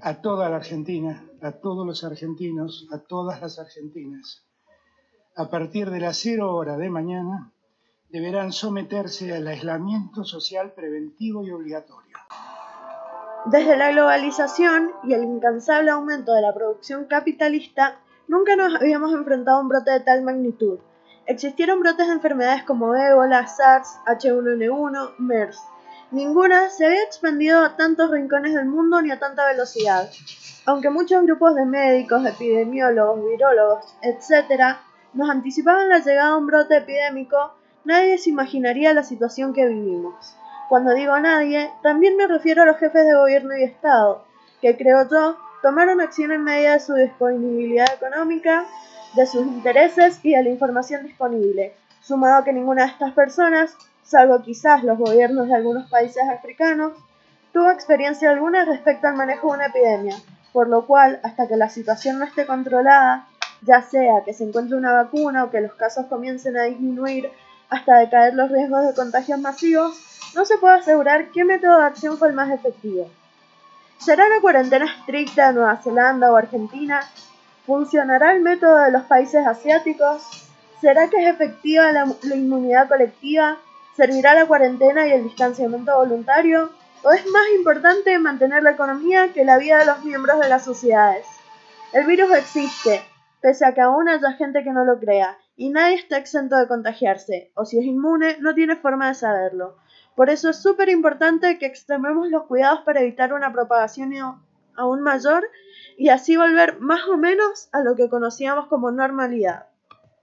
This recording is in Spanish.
a toda la Argentina, a todos los argentinos, a todas las argentinas. A partir de las cero hora de mañana, deberán someterse al aislamiento social preventivo y obligatorio. Desde la globalización y el incansable aumento de la producción capitalista, nunca nos habíamos enfrentado a un brote de tal magnitud. Existieron brotes de enfermedades como ébola, SARS, H1N1, MERS. Ninguna se había expandido a tantos rincones del mundo ni a tanta velocidad. Aunque muchos grupos de médicos, epidemiólogos, virólogos, etc., nos anticipaban la llegada de un brote epidémico, nadie se imaginaría la situación que vivimos. Cuando digo nadie, también me refiero a los jefes de gobierno y Estado, que creo yo tomaron acción en medida de su disponibilidad económica, de sus intereses y de la información disponible, sumado a que ninguna de estas personas, salvo quizás los gobiernos de algunos países africanos, tuvo experiencia alguna respecto al manejo de una epidemia, por lo cual, hasta que la situación no esté controlada, ya sea que se encuentre una vacuna o que los casos comiencen a disminuir hasta decaer los riesgos de contagios masivos, no se puede asegurar qué método de acción fue el más efectivo. ¿Será la cuarentena estricta de Nueva Zelanda o Argentina? ¿Funcionará el método de los países asiáticos? ¿Será que es efectiva la, la, inmunidad colectiva? ¿Servirá la cuarentena y el distanciamiento voluntario? ¿O es más importante mantener la economía que la vida de los miembros de las sociedades? El virus existe, pese a que aún haya gente que no lo crea, y nadie está exento de contagiarse, o si es inmune, no tiene forma de saberlo. Por eso es súper importante que extrememos los cuidados para evitar una propagación aún mayor y así volver más o menos a lo que conocíamos como normalidad.